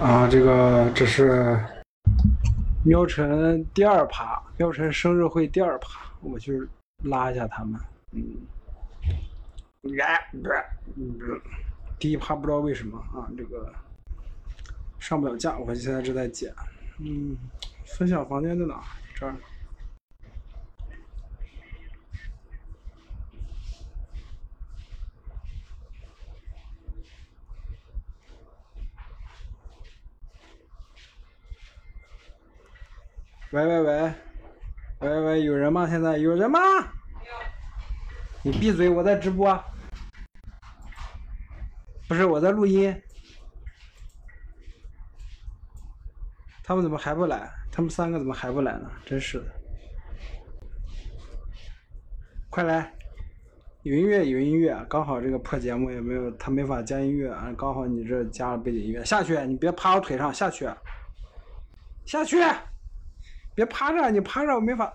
啊，这个这是喵晨第二趴，喵晨生日会第二趴，我去拉一下他们。嗯，第一趴不知道为什么啊，这个上不了架，我现在正在剪。嗯，分享房间在哪？这儿。喂喂喂，喂喂，有人吗？现在有人吗？你闭嘴，我在直播。不是我在录音。他们怎么还不来？他们三个怎么还不来呢？真是的。快来，有音乐有音乐，刚好这个破节目也没有，他没法加音乐啊，刚好你这加了背景音乐，下去，你别趴我腿上，下去，下去。别趴着，你趴着我没法。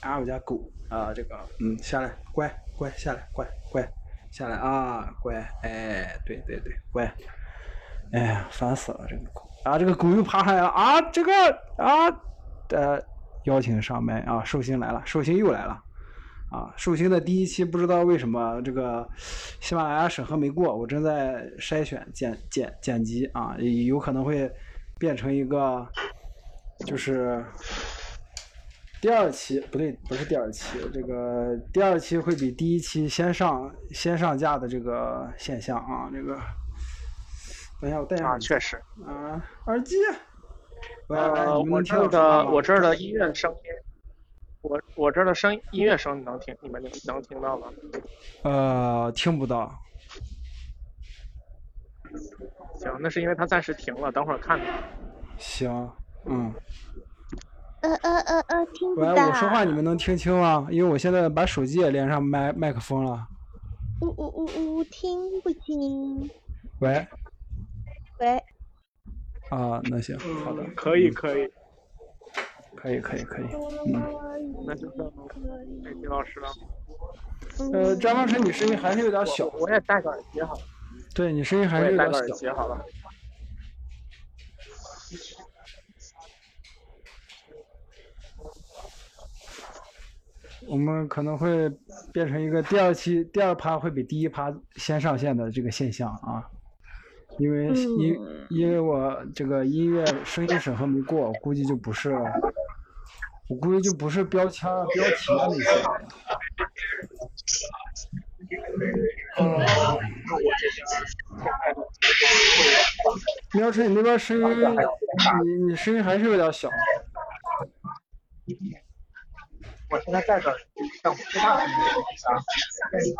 啊，我家狗啊，这个，嗯，下来，乖乖，下来，乖乖，下来啊，乖，哎，对对对，乖。哎呀，烦死了这个狗啊，这个狗又爬上来了啊，这个啊，呃，邀请上麦啊，寿星来了，寿星又来了啊，寿星的第一期不知道为什么这个喜马拉雅审核没过，我正在筛选剪剪剪辑啊，有可能会变成一个就是。第二期不对，不是第二期，这个第二期会比第一期先上先上架的这个现象啊，这个，等一下我戴下。啊，确实。啊，耳机。呃，我这儿的我这儿的音乐声音，我我这儿的声音乐声你能听？你们能能听到吗？呃，听不到。行，那是因为它暂时停了，等会儿看看。行，嗯。呃呃呃呃，听不到。喂，我说话你们能听清吗？因为我现在把手机也连上麦麦克风了。呜呜呜呜，听不清。喂。喂。啊，那行，好的。可以可以。可以可以可以。嗯。那就算李老师了。呃，张老师，你声音还是有点小。我也戴个耳机好了。对你声音还是有点小。戴个耳机好了。我们可能会变成一个第二期第二趴会比第一趴先上线的这个现象啊，因为因因为我这个音乐声音审核没过，估计就不是，我估计就不是标签标题那些。嗯苗晨，你那边声音，你你声音还是有点小。我现在戴着，像说话声音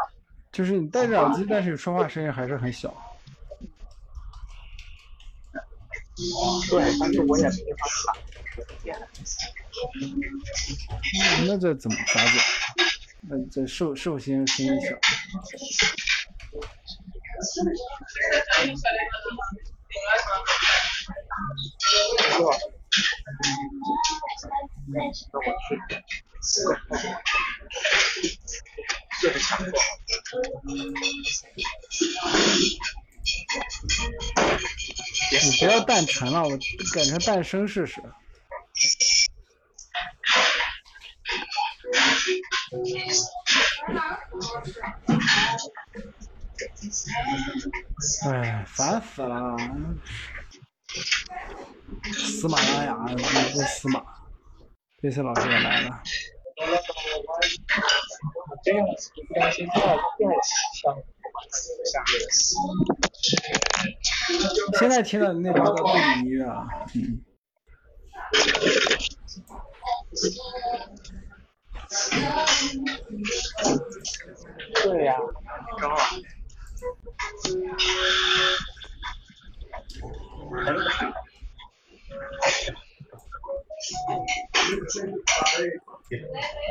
就是你戴着耳机，但是说话声音还是很小。对，但是我也没法喊。那这怎么咋整？那这寿寿星声音小。我去。你不要淡沉了，我改成半生试试。哎，烦死了！喜马拉雅不不死马，这次老师也来了。现在听的那边的背景音乐啊，嗯。对呀，高啊。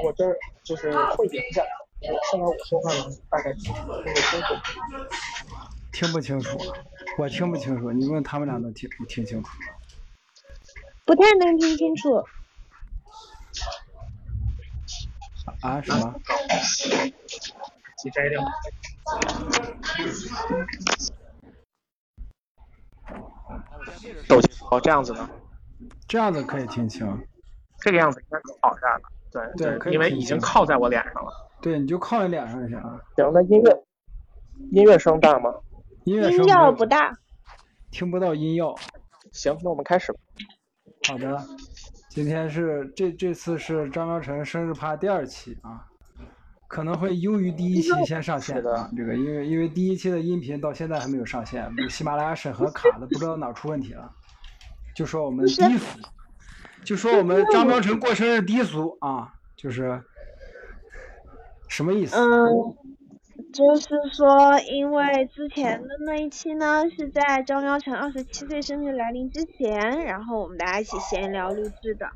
我这就是会点一下，现在我说话能大概听不清楚？听不清楚，我听不清楚，你问他们俩能听听清楚？不太能听清楚。啊？什么？你摘掉。手机哦，这样子呢？这样子可以听清。这个样子应该好点了。对对，因为已经靠在我脸上了。对，你就靠你脸上就行。行，那音乐音乐声大吗？音乐声不大，听不到音药。行，那我们开始吧。好的，今天是这这次是张苗晨生日趴第二期啊，可能会优于第一期先上线的。这个因为因为第一期的音频到现在还没有上线，喜马拉雅审核卡的，不知道哪出问题了，就说我们低俗，就说我们张彪成过生日低俗啊，就是什么意思？嗯。就是说，因为之前的那一期呢，是在张喵晨二十七岁生日来临之前，然后我们大家一起闲聊录制的。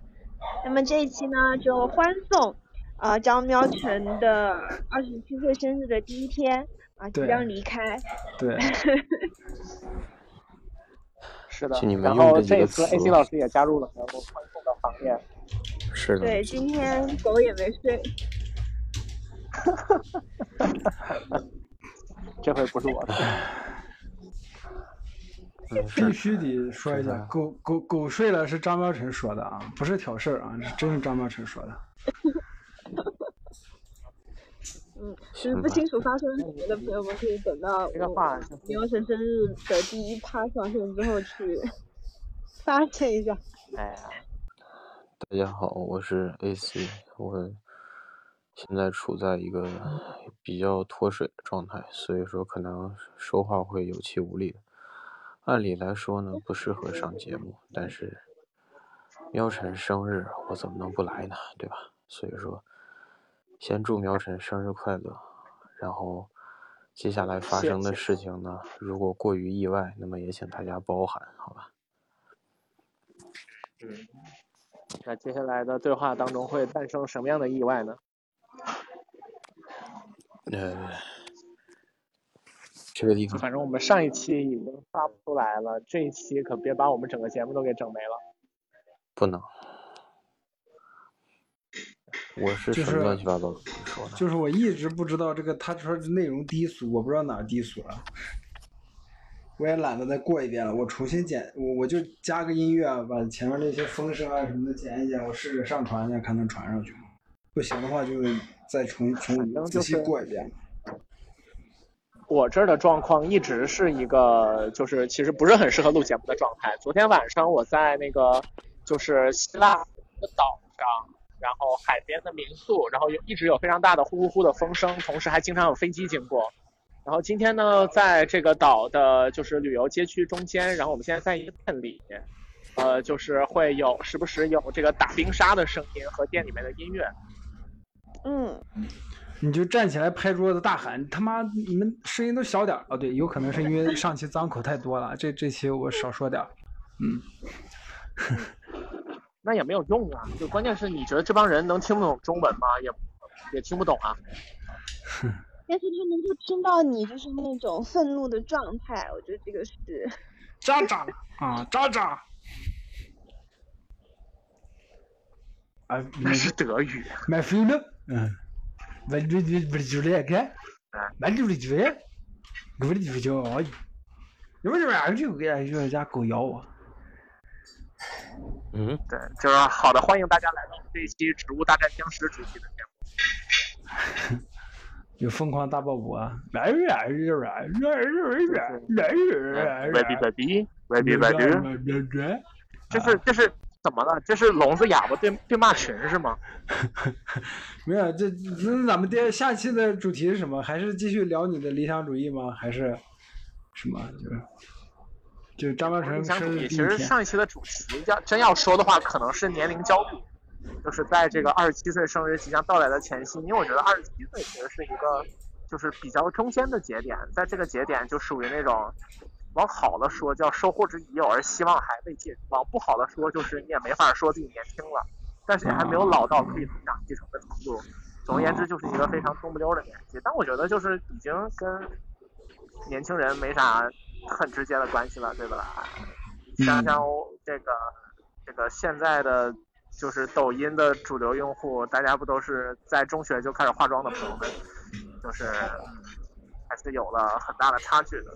那么这一期呢，就欢送啊张喵晨的二十七岁生日的第一天啊，即将离开。对。是的。然后这一次 AC 老师也加入了欢送的行列。是的。对，今天狗也没睡。哈哈哈哈哈！这回不是我的，必须得说一下，狗狗狗睡了是张喵晨说的啊，不是挑事儿啊，真是张喵晨说的。嗯，就是不清楚发生什么的朋友们可以等到这个话，苗晨生日的第一趴上线之后去 发现一下。哎呀，大家好，我是 AC，我。现在处在一个比较脱水的状态，所以说可能说话会有气无力。按理来说呢，不适合上节目，但是喵晨生日，我怎么能不来呢？对吧？所以说，先祝苗晨生日快乐。然后接下来发生的事情呢，如果过于意外，那么也请大家包涵，好吧？嗯，那接下来的对话当中会诞生什么样的意外呢？呃，这个地方，反正我们上一期已经发不出来了，这一期可别把我们整个节目都给整没了。不能，我是就是乱七八糟的说的？就是我一直不知道这个，他说内容低俗，我不知道哪低俗了。我也懒得再过一遍了，我重新剪，我我就加个音乐，把前面那些风声啊什么的剪一剪，我试着上传一下，看能传上去吗？不行的话就。再重重仔细过一遍。我这儿的状况一直是一个，就是其实不是很适合录节目的状态。昨天晚上我在那个就是希腊的岛上，然后海边的民宿，然后有一直有非常大的呼呼呼的风声，同时还经常有飞机经过。然后今天呢，在这个岛的就是旅游街区中间，然后我们现在在一个店里，呃，就是会有时不时有这个打冰沙的声音和店里面的音乐。嗯，你就站起来拍桌子大喊：“他妈，你们声音都小点儿哦，对，有可能是因为上期脏口太多了，这这期我少说点儿嗯，那也没有用啊，就关键是你觉得这帮人能听不懂中文吗？也也听不懂啊。但是他能够听到你就是那种愤怒的状态，我觉得这个是渣渣啊，渣渣。啊，那是德语。My friend，嗯，What do you what do you like？啊，What do you like？What do you like？你为什么呀？就给人家狗咬我。嗯，对，就是好的，欢迎大家来到这一期《植物大战僵尸》主题的节目。有疯狂大爆破啊！来来来来来来来！Ready ready ready ready。这是这是。怎么了？这是聋子哑巴对对骂群是吗？没有，这那咱们第下期的主题是什么？还是继续聊你的理想主义吗？还是什么？就是就张妙成生日其实上一期的主题要真要说的话，可能是年龄焦虑，就是在这个二十七岁生日即将到来的前夕，因为我觉得二十七岁其实是一个就是比较中间的节点，在这个节点就属于那种。往好了说叫收获之已有，而希望还未尽；往不好的说，就是你也没法说自己年轻了，但是你还没有老到可以分享继承的程度。总而言之，就是一个非常中不溜的年纪。但我觉得就是已经跟年轻人没啥很直接的关系了，对吧？想想这个这个现在的就是抖音的主流用户，大家不都是在中学就开始化妆的朋友们，就是还是有了很大的差距的。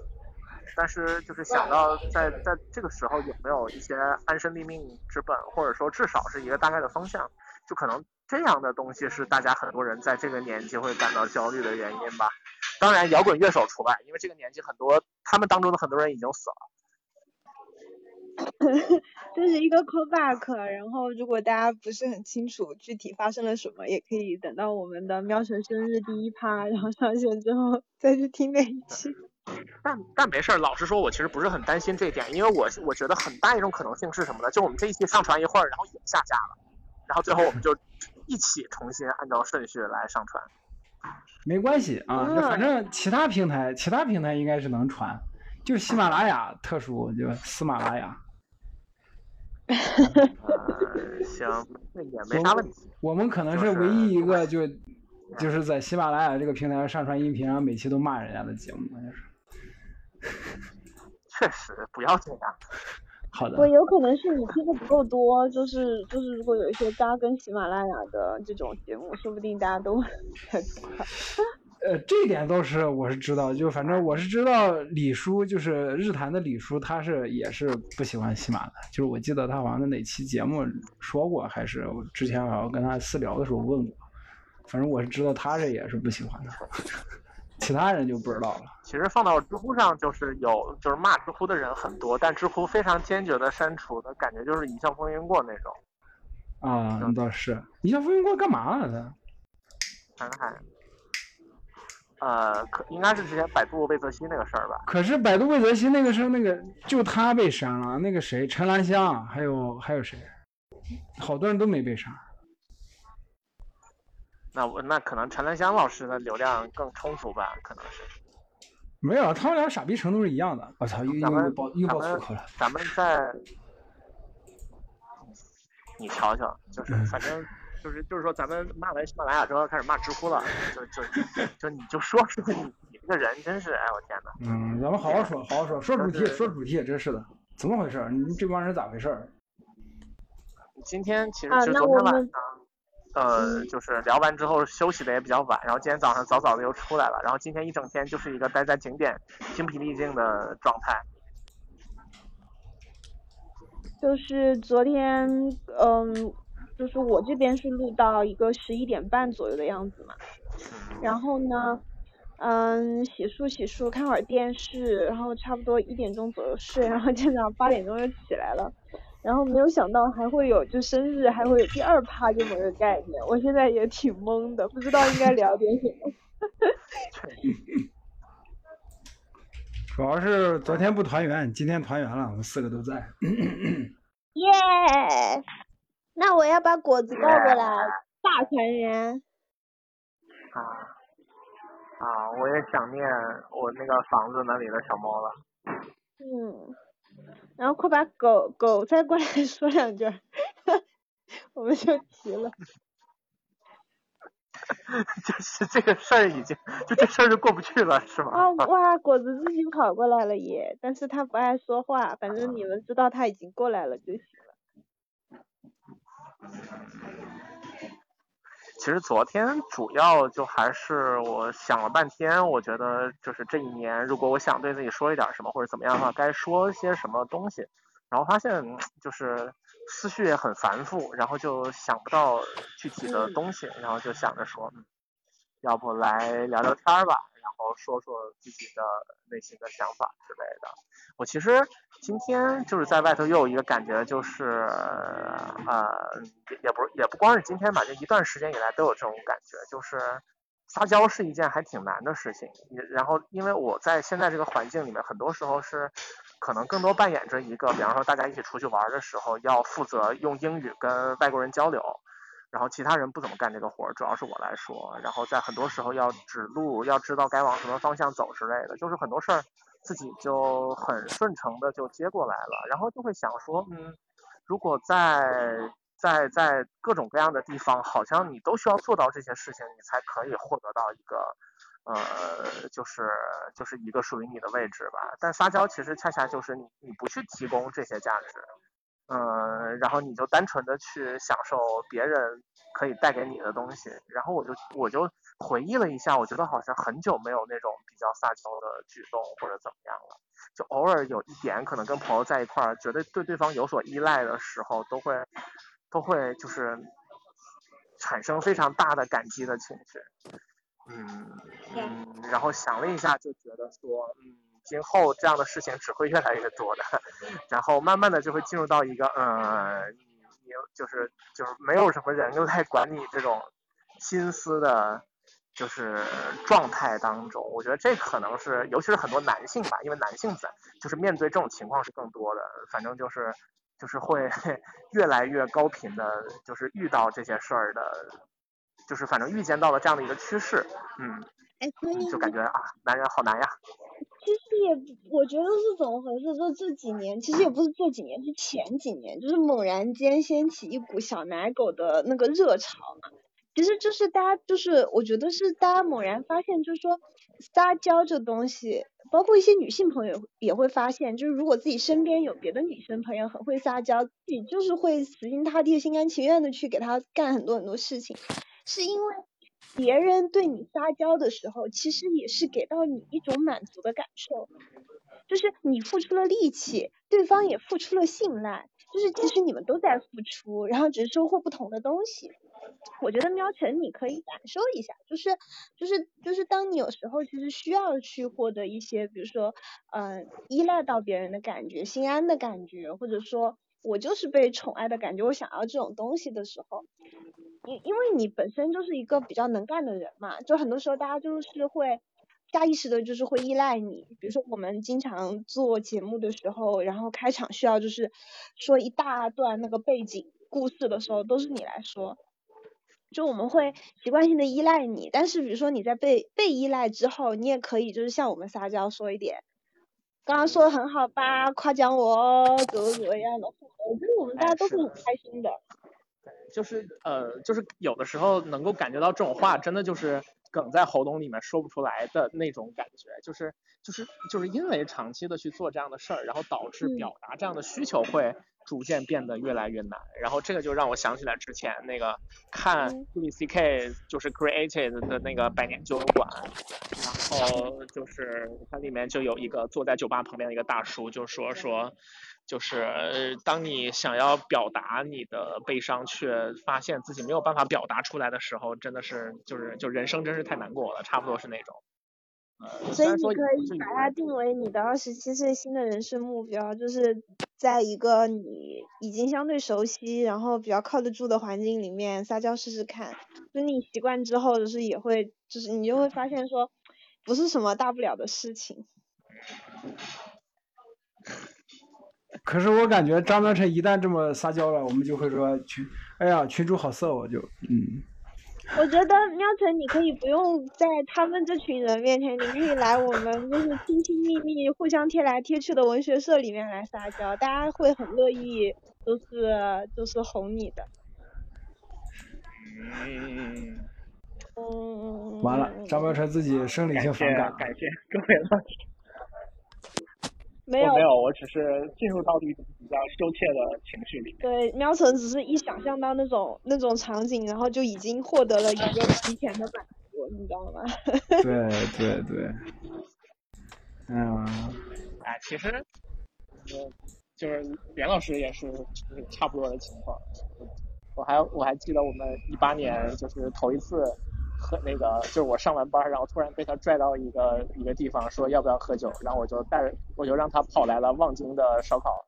但是就是想到在在这个时候有没有一些安身立命之本，或者说至少是一个大概的方向，就可能这样的东西是大家很多人在这个年纪会感到焦虑的原因吧。当然，摇滚乐手除外，因为这个年纪很多他们当中的很多人已经死了。这是一个 callback，然后如果大家不是很清楚具体发生了什么，也可以等到我们的喵神生日第一趴，然后上线之后再去听那一期。但但没事儿，老实说，我其实不是很担心这一点，因为我我觉得很大一种可能性是什么呢？就我们这一期上传一会儿，然后也下架了，然后最后我们就一起重新按照顺序来上传。没关系啊，嗯反正其他平台其他平台应该是能传，就喜马拉雅特殊，就喜马拉雅。呃，行，那也没啥问题。我们可能是唯一一个就就是在喜马拉雅这个平台上上传音频，然后每期都骂人家的节目，就是 确实不要这样。好的我。有可能是你听的不够多，就是就是如果有一些扎根喜马拉雅的这种节目，说不定大家都。呃，这一点倒是我是知道，就反正我是知道李叔，就是日坛的李叔，他是也是不喜欢喜马的，就是我记得他好像在哪期节目说过，还是我之前好像跟他私聊的时候问过，反正我是知道他这也是不喜欢的，其他人就不知道了。其实放到知乎上，就是有就是骂知乎的人很多，但知乎非常坚决的删除的感觉，就是一笑风云过那种。啊，那倒是，一笑风云过干嘛了他？看看，呃，可应该是之前百度魏则西那个事儿吧？可是百度魏则西那个时候，那个就他被删了，那个谁陈兰香，还有还有谁，好多人都没被删。那我那可能陈兰香老师的流量更充足吧？可能是。没有，他们俩傻逼程度是一样的。我操，又又咱们又爆又咱们爆粗口了。咱们在，你瞧瞧，就是嗯反正就是就是说，咱们骂完喜马拉雅之后开始骂知乎了，就就就你就说说你你这个人真是，哎我天呐。嗯，咱们好好说，好好说，说主题，说主题，真是的，怎么回事？你们这帮人咋回事？今天其实昨天晚上，呃，就是聊完之后休息的也比较晚，然后今天早上早早的又出来了，然后今天一整天就是一个待在景点精疲力尽的状态。就是昨天，嗯，就是我这边是录到一个十一点半左右的样子嘛，然后呢，嗯，洗漱洗漱，看会儿电视，然后差不多一点钟左右睡，然后今天早上八点钟就起来了，然后没有想到还会有就生日还会有第二趴这么个概念，我现在也挺懵的，不知道应该聊点什么。主要是昨天不团圆，今天团圆了，我们四个都在。耶！那我要把果子抱过来，大团圆。啊啊！我也想念我那个房子那里的小猫了。嗯，然后快把狗狗再过来说两句，我们就齐了。就是这个事儿已经，就这事儿就过不去了，是吗？啊哇，果子自己跑过来了耶！但是他不爱说话，反正你们知道他已经过来了就行了。其实昨天主要就还是我想了半天，我觉得就是这一年，如果我想对自己说一点什么或者怎么样的话，该说些什么东西，然后发现嗯就是思绪也很繁复，然后就想不到具体的东西，然后就想着说，嗯，要不来聊聊天儿吧，然后说说自己的内心的想法之类的。我其实今天就是在外头又有一个感觉，就是呃，也不也不光是今天吧，就一段时间以来都有这种感觉，就是撒娇是一件还挺难的事情。然后因为我在现在这个环境里面，很多时候是可能更多扮演着一个，比方说大家一起出去玩的时候，要负责用英语跟外国人交流。然后其他人不怎么干这个活儿，主要是我来说。然后在很多时候要指路，要知道该往什么方向走之类的，就是很多事儿自己就很顺承的就接过来了。然后就会想说，嗯，如果在在在各种各样的地方，好像你都需要做到这些事情，你才可以获得到一个。呃，就是就是一个属于你的位置吧。但撒娇其实恰恰就是你你不去提供这些价值，嗯，然后你就单纯的去享受别人可以带给你的东西。然后我就我就回忆了一下，我觉得好像很久没有那种比较撒娇的举动或者怎么样了。就偶尔有一点可能跟朋友在一块儿，觉得对对方有所依赖的时候，都会都会就是产生非常大的感激的情绪。嗯嗯，然后想了一下，就觉得说，嗯，今后这样的事情只会越来越多的，然后慢慢的就会进入到一个，嗯，你你就是就是没有什么人来管你这种心思的，就是状态当中。我觉得这可能是，尤其是很多男性吧，因为男性在就是面对这种情况是更多的，反正就是就是会越来越高频的，就是遇到这些事儿的。就是反正预见到了这样的一个趋势，嗯，就感觉啊，男人好难呀。其实也，我觉得是怎么回事？就这几年，其实也不是这几年，是前几年，就是猛然间掀起一股小奶狗的那个热潮嘛。其实就是大家，就是我觉得是大家猛然发现，就是说撒娇这东西，包括一些女性朋友也会发现，就是如果自己身边有别的女生朋友很会撒娇，自己就是会死心塌地、心甘情愿的去给她干很多很多事情。是因为别人对你撒娇的时候，其实也是给到你一种满足的感受，就是你付出了力气，对方也付出了信赖，就是其实你们都在付出，然后只是收获不同的东西。我觉得喵晨你可以感受一下，就是就是就是当你有时候其实需要去获得一些，比如说嗯依赖到别人的感觉、心安的感觉，或者说我就是被宠爱的感觉，我想要这种东西的时候。因因为你本身就是一个比较能干的人嘛，就很多时候大家就是会下意识的，就是会依赖你。比如说我们经常做节目的时候，然后开场需要就是说一大段那个背景故事的时候，都是你来说，就我们会习惯性的依赖你。但是比如说你在被被依赖之后，你也可以就是向我们撒娇说一点，刚刚说的很好吧，夸奖我哦，怎么怎么样的，我觉得我们大家都是很开心的。就是呃，就是有的时候能够感觉到这种话，真的就是梗在喉咙里面说不出来的那种感觉，就是就是就是因为长期的去做这样的事儿，然后导致表达这样的需求会逐渐变得越来越难。然后这个就让我想起来之前那个看 Louis C.K. 就是 Created 的那个百年酒馆，然后就是它里面就有一个坐在酒吧旁边的一个大叔就说说。就是当你想要表达你的悲伤，却发现自己没有办法表达出来的时候，真的是就是就人生真是太难过了，差不多是那种。所以你可以把它定为你的二十七岁新的人生目标，就是在一个你已经相对熟悉，然后比较靠得住的环境里面撒娇试试看。就你习惯之后，就是也会，就是你就会发现说，不是什么大不了的事情。可是我感觉张德成一旦这么撒娇了，我们就会说群，哎呀，群主好色，我就嗯。我觉得喵晨，你可以不用在他们这群人面前，你可以来我们就是亲亲密密、互相贴来贴去的文学社里面来撒娇，大家会很乐意，就是就是哄你的。嗯。嗯。完了，张德成自己生理性反感。感谢各位老师。没有没有，我只是进入到一种比较羞怯的情绪里。对，喵晨只是一想象到那种那种场景，然后就已经获得了一个提前的满足，你知道吗？对对对。嗯。哎，其实，就是袁老师也是就是差不多的情况。我还我还记得我们一八年就是头一次。喝那个就是我上完班，然后突然被他拽到一个一个地方，说要不要喝酒，然后我就带我就让他跑来了望京的烧烤，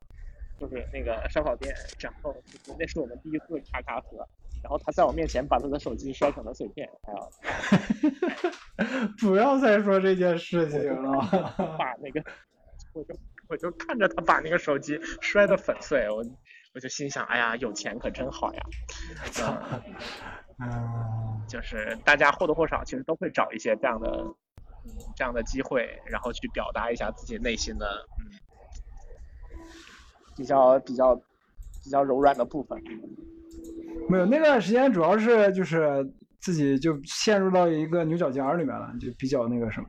就是那个烧烤店，然后那是我们第一次咔咔喝，然后他在我面前把他的手机摔成了碎片，哎呀，不要再说这件事情了，把那个我就我就看着他把那个手机摔得粉碎，我我就心想，哎呀，有钱可真好呀。嗯，就是大家或多或少其实都会找一些这样的这样的机会，然后去表达一下自己内心的嗯比较比较比较柔软的部分。没有那段时间主要是就是自己就陷入到一个牛角尖里面了，就比较那个什么。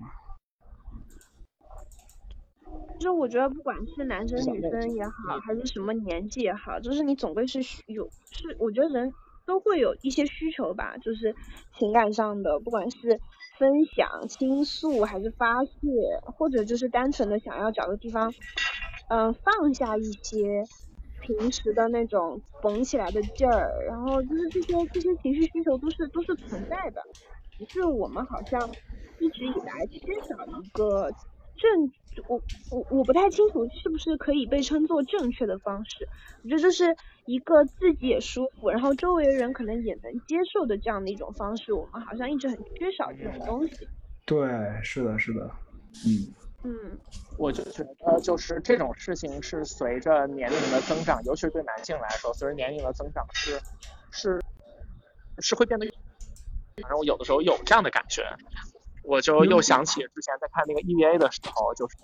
就是我觉得不管是男生女生也好，还是什么年纪也好，就是你总归是有是，我觉得人都会有一些需求吧，就是情感上的，不管是分享、倾诉，还是发泄，或者就是单纯的想要找个地方，嗯、放下一些平时的那种绷起来的劲儿，然后就是这些这些情绪需求都是都是存在的，只是我们好像一直以来缺少一个正，我我我不太清楚是不是可以被称作正确的方式，我觉得这是一个自己也舒服，然后周围人可能也能接受的这样的一种方式，我们好像一直很缺少这种东西。对，是的，是的，嗯。嗯，我就觉得就是这种事情是随着年龄的增长，尤其是对男性来说，随着年龄的增长是是是会变得，反正我有的时候有这样的感觉，我就又想起之前在看那个 EVA 的时候，就是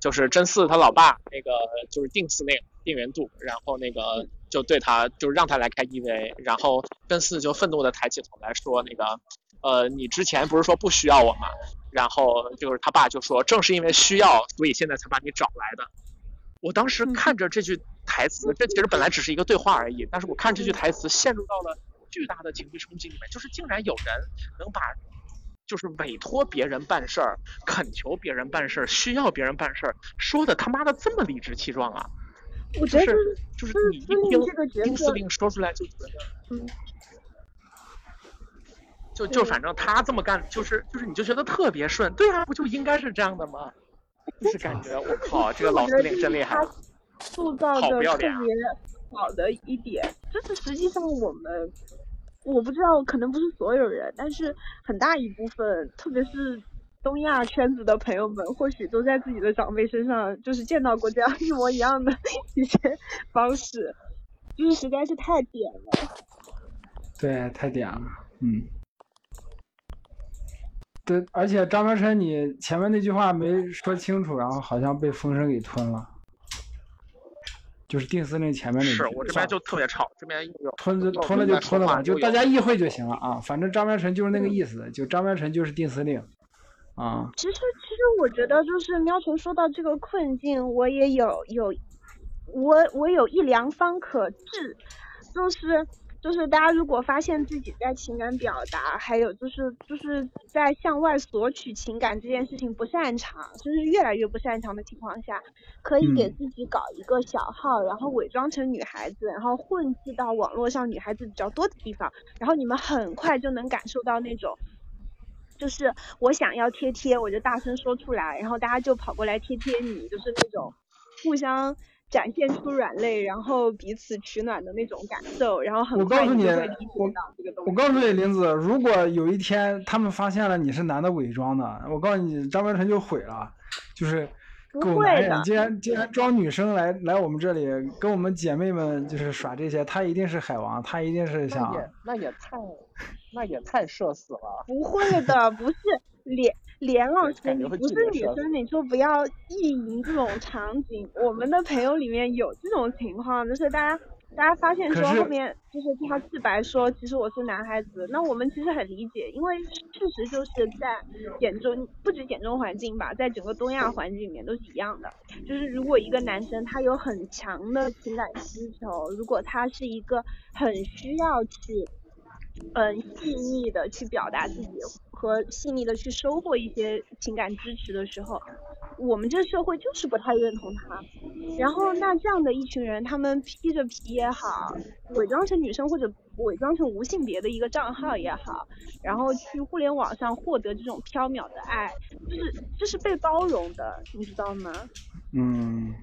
就是真嗣他老爸那个就是定司令定元度，然后那个就对他就让他来开 EVA，然后真嗣就愤怒的抬起头来说那个呃你之前不是说不需要我吗？然后就是他爸就说，正是因为需要，所以现在才把你找来的。我当时看着这句台词，这其实本来只是一个对话而已，但是我看这句台词陷入到了巨大的情绪冲击里面，就是竟然有人能把就是委托别人办事儿、恳求别人办事儿、需要别人办事儿，说的他妈的这么理直气壮啊！我觉得就是就是你一听这个角听司，令说出来就觉得。嗯，就就反正他这么干，就是就是你就觉得特别顺，对啊，不就应该是这样的吗？就是感觉我靠，这个老司令真厉害。塑造好的特别好的一点，就是实际上我们，我不知道，可能不是所有人，但是很大一部分，特别是东亚圈子的朋友们，或许都在自己的长辈身上，就是见到过这样一模一样的一些方式，就是实在是太点了。对，太点了，嗯。对，而且张苗晨，你前面那句话没说清楚，然后好像被风声给吞了，就是定司令前面那个。是我这边就特别吵，这边又有吞就吞了就吞了吧，就大家意会就行了啊。反正张万成就是那个意思，就张万成就是定司令，啊，其实，其实我觉得就是喵晨说到这个困境，我也有有，我我有一良方可治，就是就是大家如果发现自己在情感表达，还有就是就是在向外索取情感这件事情不擅长，就是越来越不擅长的情况下，可以给嗯自己搞一个小号，然后伪装成女孩子，然后混迹到网络上女孩子比较多的地方，然后你们很快就能感受到那种。就是我想要贴贴，我就大声说出来，然后大家就跑过来贴贴你，就是那种互相展现出软肋，然后彼此取暖的那种感受，然后很我告诉你快就会理我解到这个东西。我告诉你，林子，如果有一天他们发现了你是男的伪装的，我告诉你，张文成就毁了，就是不会狗男人竟然竟然装女生来来我们这里跟我们姐妹们就是耍这些，他一定是海王，他一定是那想也那也太那也太社死了。不会的，不是连连老师，你不是女生，你就不要意淫这种场景。我们的朋友里面有这种情况，就是大家大家发现说后面就是他自白说，其实我是男孩子，那我们其实很理解，因为事实就是在简中不止简中环境吧，在整个东亚环境里面都是一样的。就是如果一个男生他有很强的情感需求，如果他是一个很需要去嗯细腻的去表达自己和细腻的去收获一些情感支持的时候，我们这社会就是不太认同他。然后那这样的一群人，他们披着皮也好，伪装成女生或者伪装成无性别的一个账号也好，然后去互联网上获得这种缥缈的爱，就是这是被包容的，你知道吗？嗯，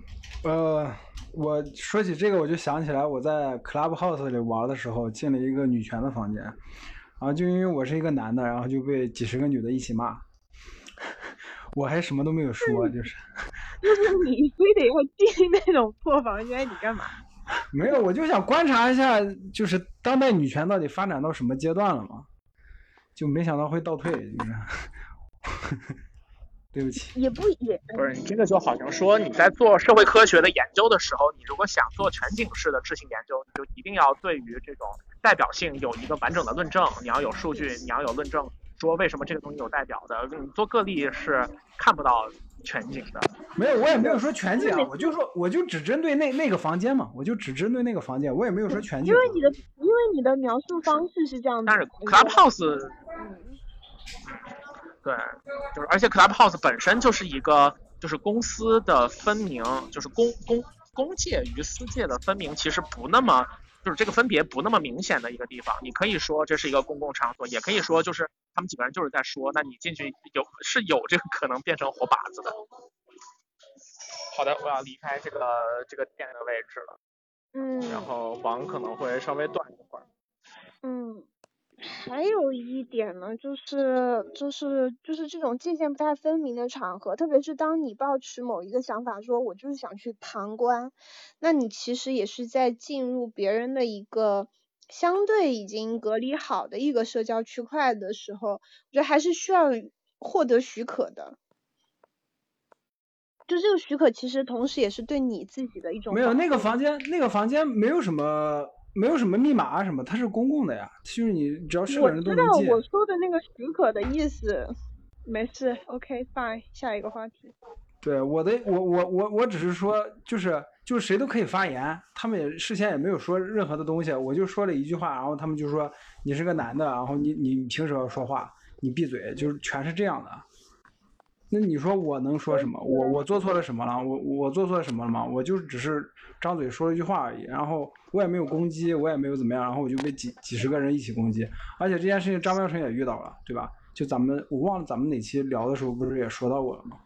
呃，我说起这个，我就想起来我在 Clubhouse 里玩的时候进了一个女权的房间，然后就因为我是一个男的，然后就被几十个女的一起骂，我还什么都没有说，就是就是你非得要进那种破房间，你干嘛？没有，我就想观察一下，就是当代女权到底发展到什么阶段了嘛，就没想到会倒退，就是，对不起。也不也不是你这个就好像说你在做社会科学的研究的时候，你如果想做全景式的质性研究，你就一定要对于这种代表性有一个完整的论证，你要有数据，你要有论证，说为什么这个东西有代表的。你做个例是看不到全景的。没有，我也没有说全景啊，我就说我就只针对那那个房间嘛，我就只针对那个房间，我也没有说全景。因为你的因为你的描述方式是这样的。但是 Clubhouse，对，就是而且 Clubhouse 本身就是一个就是公司的分明，就是公公公界与私界的分明，其实不那么。就是这个分别不那么明显的一个地方，你可以说这是一个公共场所，也可以说就是他们几个人就是在说，那你进去有是有这个可能变成活靶子的。好的，我要离开这个这个店的位置了。嗯。然后网可能会稍微断一会儿。嗯。还有一点呢，就是就是就是这种界限不太分明的场合，特别是当你抱持某一个想法，说我就是想去旁观，那你其实也是在进入别人的一个相对已经隔离好的一个社交区块的时候，我觉得还是需要获得许可的。就这个许可，其实同时也是对你自己的一种。没有那个房间，那个房间没有什么。没有什么密码啊什么，它是公共的呀，就是你只要是个人都能进。我知道我说的那个许可的意思，没事，OK fine，下一个话题。对，我的我我我我只是说，就是就是谁都可以发言，他们也事先也没有说任何的东西，我就说了一句话，然后他们就说你是个男的，然后你你凭什么说话？你闭嘴，就是全是这样的。那你说我能说什么？我我做错了什么了？我我做错了什么了吗？我就只是张嘴说了一句话而已，然后我也没有攻击，我也没有怎么样，然后我就被几几十个人一起攻击，而且这件事情张妙成也遇到了，对吧？就咱们我忘了咱们哪期聊的时候不是也说到过了吗？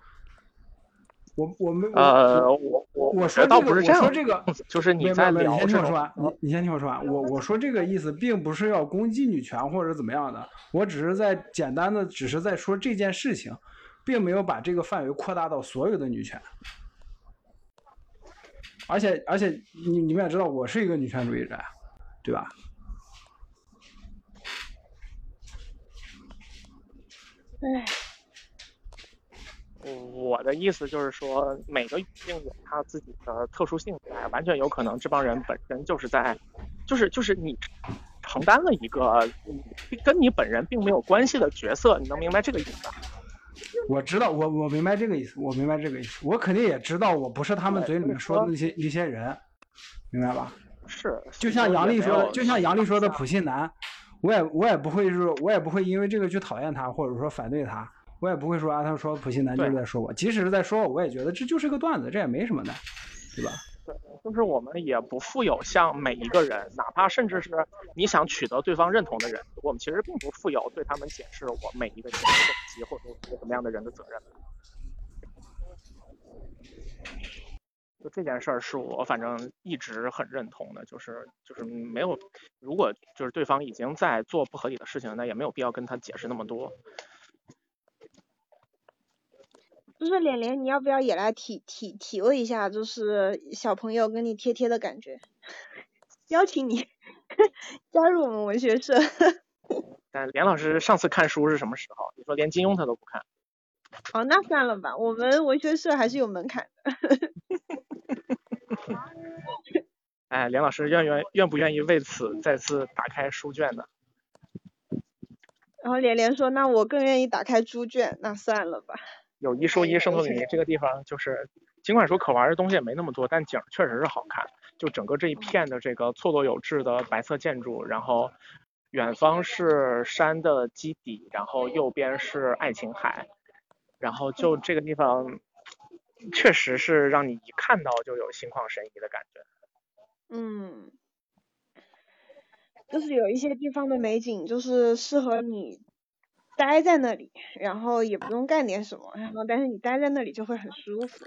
我我没呃我我我说倒不是这样，我说这个 就是你在聊你先听我说完，你你先听我说完，我我说这个意思并不是要攻击女权或者怎么样的，我只是在简单的只是在说这件事情。并没有把这个范围扩大到所有的女权，而且而且你你们也知道我是一个女权主义者，对吧？哎，我的意思就是说，每个语境有它自己的特殊性在，完全有可能这帮人本身就是在，就是就是你承担了一个跟你本人并没有关系的角色，你能明白这个意思？我知道，我我明白这个意思，我明白这个意思，我肯定也知道我不是他们嘴里面说的那些那些人，明白吧？是，就像杨丽说的，就像杨丽说的普信男，我也我也不会是，我也不会因为这个去讨厌他，或者说反对他，我也不会说啊，他说普信男就是在说我，即使是在说我，我也觉得这就是个段子，这也没什么的，对吧？就是我们也不负有向每一个人，哪怕甚至是你想取得对方认同的人，我们其实并不负有对他们解释我每一个行为动机或者一个什么样的人的责任。就这件事儿，是我反正一直很认同的，就是就是没有，如果就是对方已经在做不合理的事情，那也没有必要跟他解释那么多。就是脸脸，你要不要也来体体体会一下，就是小朋友跟你贴贴的感觉？邀请你加入我们文学社。但连老师上次看书是什么时候？你说连金庸他都不看？哦，那算了吧，我们文学社还是有门槛的。哎，连老师愿愿愿不愿意为此再次打开书卷呢？然后连连说：“那我更愿意打开猪圈。”那算了吧。有一说一，圣托里尼这个地方就是，尽管说可玩的东西也没那么多，但景确实是好看。就整个这一片的这个错落有致的白色建筑，然后远方是山的基底，然后右边是爱琴海，然后就这个地方，确实是让你一看到就有心旷神怡的感觉。嗯，就是有一些地方的美景，就是适合你。待在那里，然后也不用干点什么，然后但是你待在那里就会很舒服。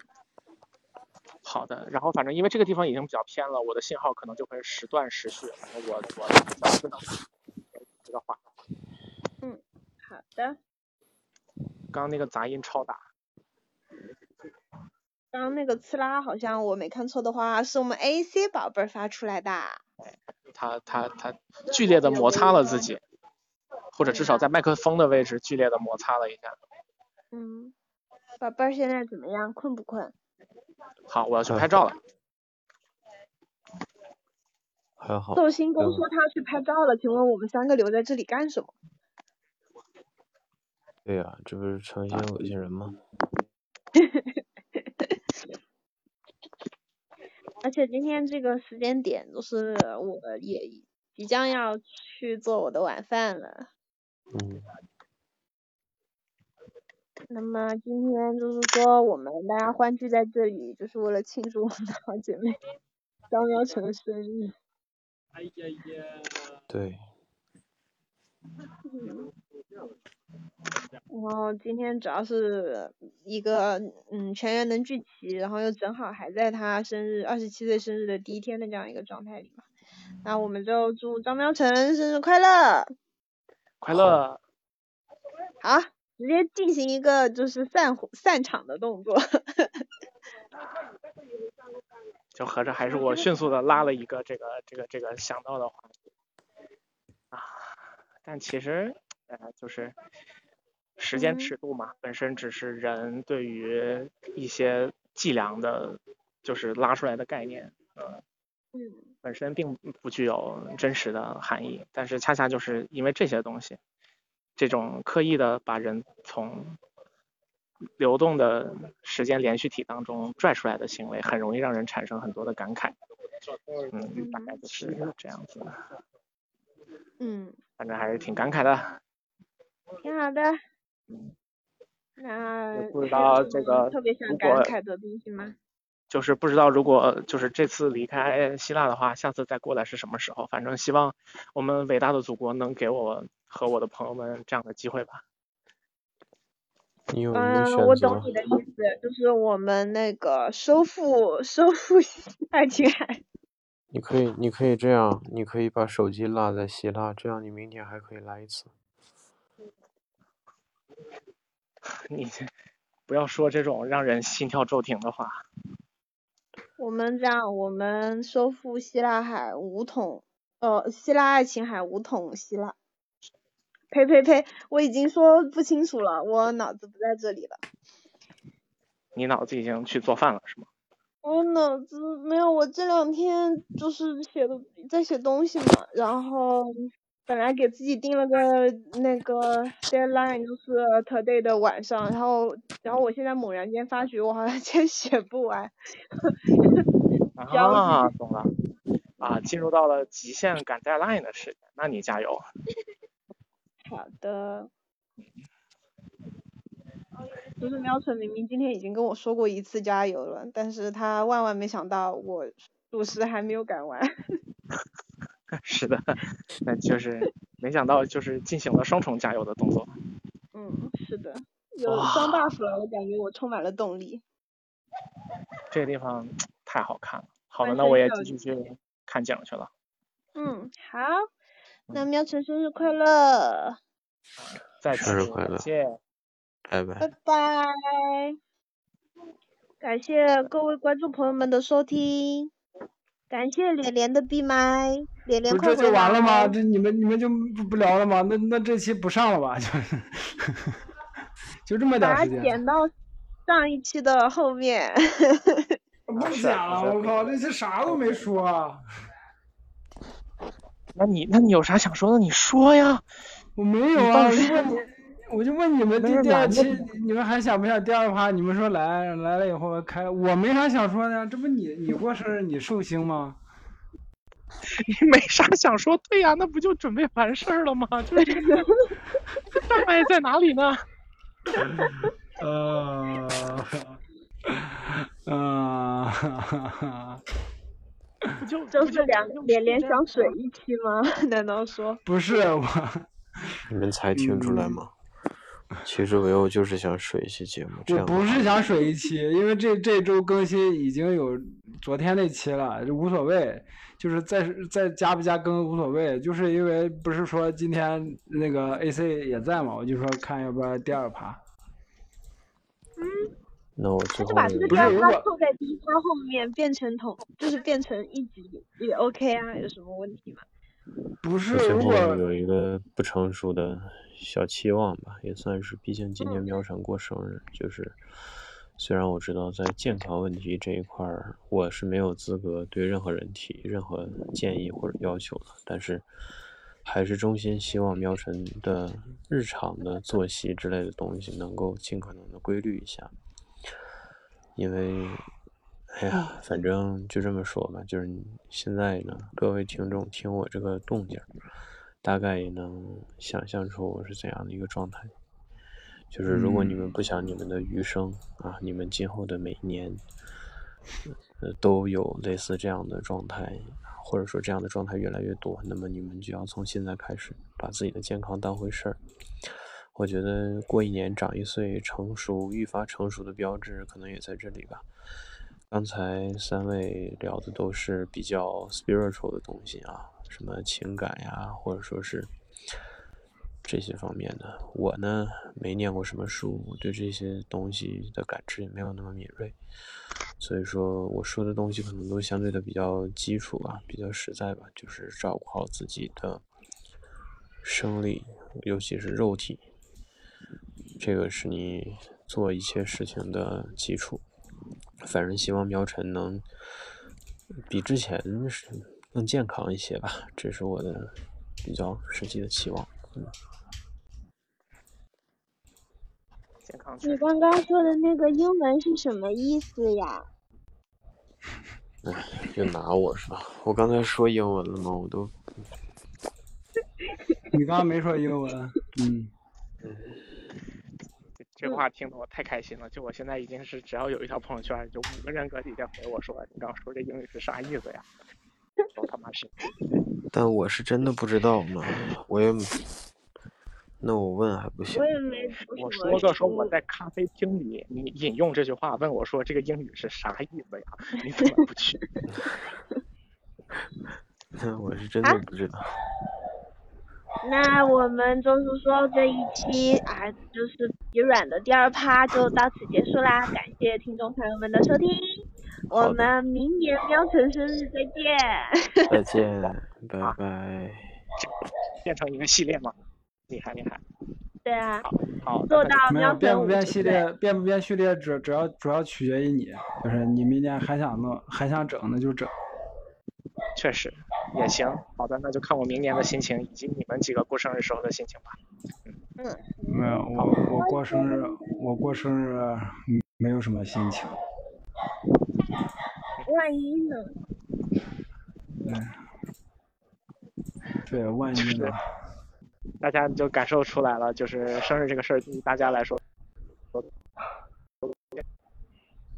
好的，然后反正因为这个地方已经比较偏了，我的信号可能就会时断时续。我我知道这个话。嗯，好的。刚刚那个杂音超大。刚刚那个刺啦，好像我没看错的话，是我们 AC 宝贝发出来的。他他他剧烈的摩擦了自己。或者至少在麦克风的位置剧烈的摩擦了一下。嗯，宝贝儿现在怎么样？困不困？好，我要去拍照了。还好。寿星公说他要去拍照了，请问我们三个留在这里干什么？对呀，这不是成心恶心人吗？而且今天这个时间点，就是我也即将要去做我的晚饭了。嗯，那么今天就是说，我们大家欢聚在这里，就是为了庆祝我们的好姐妹张喵晨的生日。哎呀呀！对，嗯。然后今天主要是一个嗯全员能聚齐，然后又正好还在他生日二十七岁生日的第一天的这样一个状态里嘛，那我们就祝张喵晨生日快乐，快乐。好，直接进行一个就是散散场的动作。就合着还是我迅速的拉了一个这个这个这个想到的话题啊，但其实呃就是。时间尺度嘛，本身只是人对于一些计量的，就是拉出来的概念，嗯，本身并不具有真实的含义。但是恰恰就是因为这些东西，这种刻意的把人从流动的时间连续体当中拽出来的行为，很容易让人产生很多的感慨。嗯，大概就是这样子。嗯，反正还是挺感慨的。挺好的。嗯那不知道这个特别想感慨的东西吗？就是不知道如果就是这次离开希腊的话，下次再过来是什么时候？反正希望我们伟大的祖国能给我和我的朋友们这样的机会吧。嗯，我懂你的意思，就是我们那个收复 收复爱琴海。你可以，你可以这样，你可以把手机落在希腊，这样你明天还可以来一次。你不要说这种让人心跳骤停的话。我们这样，我们收复希腊海五桶，呃，希腊爱琴海五桶希腊。呸呸呸！我已经说不清楚了，我脑子不在这里了。你脑子已经去做饭了是吗？我脑子没有，我这两天就是写的在写东西嘛，然后。本来给自己定了个那个 deadline，就是 today 的晚上，然后然后我现在猛然间发觉我好像 今天写不完。啊，懂了。啊，进入到了极限赶 deadline 的时间，那你加油。好的。就是喵晨明明今天已经跟我说过一次加油了，但是他万万没想到我主食还没有赶完。是的，那就是没想到就是进行了双重加油的动作。嗯，是的，有双 buff 了，我感觉我充满了动力。这个地方太好看了，好的，那我也继续去看景去了。嗯，好，那喵晨生日快乐！再生日快乐！谢，拜拜。拜拜。感谢各位观众朋友们的收听。感谢连连的闭麦，连连快这就完了吗？这你们你们就不不聊了吗？那那这期不上了吧？就 就这么点时间。把它剪到上一期的后面。不剪了，我靠，这些啥都没说。那你那你有啥想说的？你说呀。我没有啊，你，我就问你们第第二期，你们还想不想第二趴？你们说来来了以后开，我没啥想说的，这不你你过生日你寿星吗？你 没啥想说，对呀，那不就准备完事儿了吗？就是 障碍在哪里呢？呃，啊，不就就是两连连想水一期吗？难道说？不是我。你们才听出来吗？其实唯欧就是想水一期节目。我不是想水一期，因为这这周更新已经有昨天那期了，就无所谓。就是再再加不加更无所谓，就是因为不是说今天那个 AC 也在嘛，我就说看要不要第二趴。嗯。那我最后就把这个第二趴凑在第一趴后面，变成同，就是变成一集也 OK 啊，有什么问题吗？不是，如果有一个不成熟的小期望吧，也算是，毕竟今年喵晨过生日，就是虽然我知道在健康问题这一块儿，我是没有资格对任何人提任何建议或者要求的，但是还是衷心希望喵晨的日常的作息之类的东西能够尽可能的规律一下。因为，哎呀，反正就这么说吧，就是现在呢，各位听众听我这个动静，大概也能想象出我是怎样的一个状态。就是如果你们不想你们的余生啊，你们今后的每一年，呃，都有类似这样的状态，或者说这样的状态越来越多，那么你们就要从现在开始把自己的健康当回事儿。我觉得过一年长一岁，成熟愈发成熟的标志可能也在这里吧。刚才三位聊的都是比较 spiritual 的东西啊，什么情感呀，或者说是。这些方面的，我呢没念过什么书，对这些东西的感知也没有那么敏锐，所以说我说的东西可能都相对的比较基础吧，比较实在吧，就是照顾好自己的生理，尤其是肉体，这个是你做一切事情的基础。反正希望苗晨能比之前是更健康一些吧，这是我的比较实际的期望。嗯。你刚刚说的那个英文是什么意思呀？哎，又拿我是吧？我刚才说英文了吗？我都。你刚刚没说英文，嗯。这话听得我太开心了，就我现在已经是只要有一条朋友圈，就五个人搁底下回我说，你刚说这英语是啥意思呀？都他妈是。但我是真的不知道嘛，我也。那我问还不行？我也没。我说个说我在咖啡厅里，你引用这句话问我说这个英语是啥意思呀？你怎么不去？我是真的不知道。那我们周叔说这一期啊，就是疲软的第二趴就到此结束啦，感谢听众朋友们的收听，我们明年喵晨生日再见。再见，拜拜。变成一个系列吗？厉害厉害，对啊，好，做到没有变不变系列，变不变系列主主要主要取决于你，就是你明年还想弄还想整那就整。确实也行，好的，那就看我明年的心情以及你们几个过生日时候的心情吧。嗯，没有我我过生日我过生日没有什么心情。万一呢？嗯，对，万一呢？大家就感受出来了，就是生日这个事儿对于大家来说，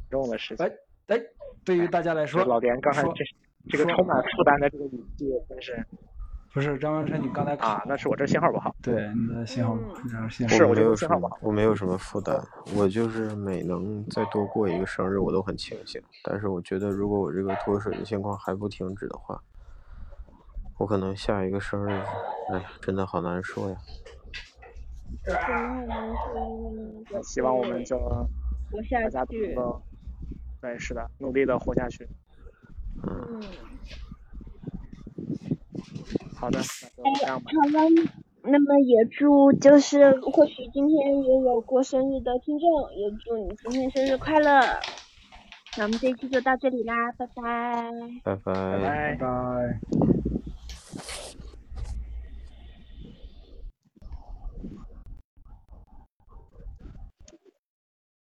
重的事情。哎哎，对于大家来说，老连刚才这这个充满负担的这个语气，真是。不是张文成，你刚才啊，那是我这信号不好。对，你的信号，信号。是我没有信号不好。我没有什么负担，我就是每能再多过一个生日，我都很庆幸。但是我觉得，如果我这个脱水的情况还不停止的话，我可能下一个生日，哎呀，真的好难说呀。希望我们就大家都能，对，是的，努力的活下去。嗯。好的，那就这样吧。好了，那么也祝就是或许今天也有过生日的听众，也祝你今天生日快乐。那我们这一期就到这里啦，拜拜。拜拜。拜拜。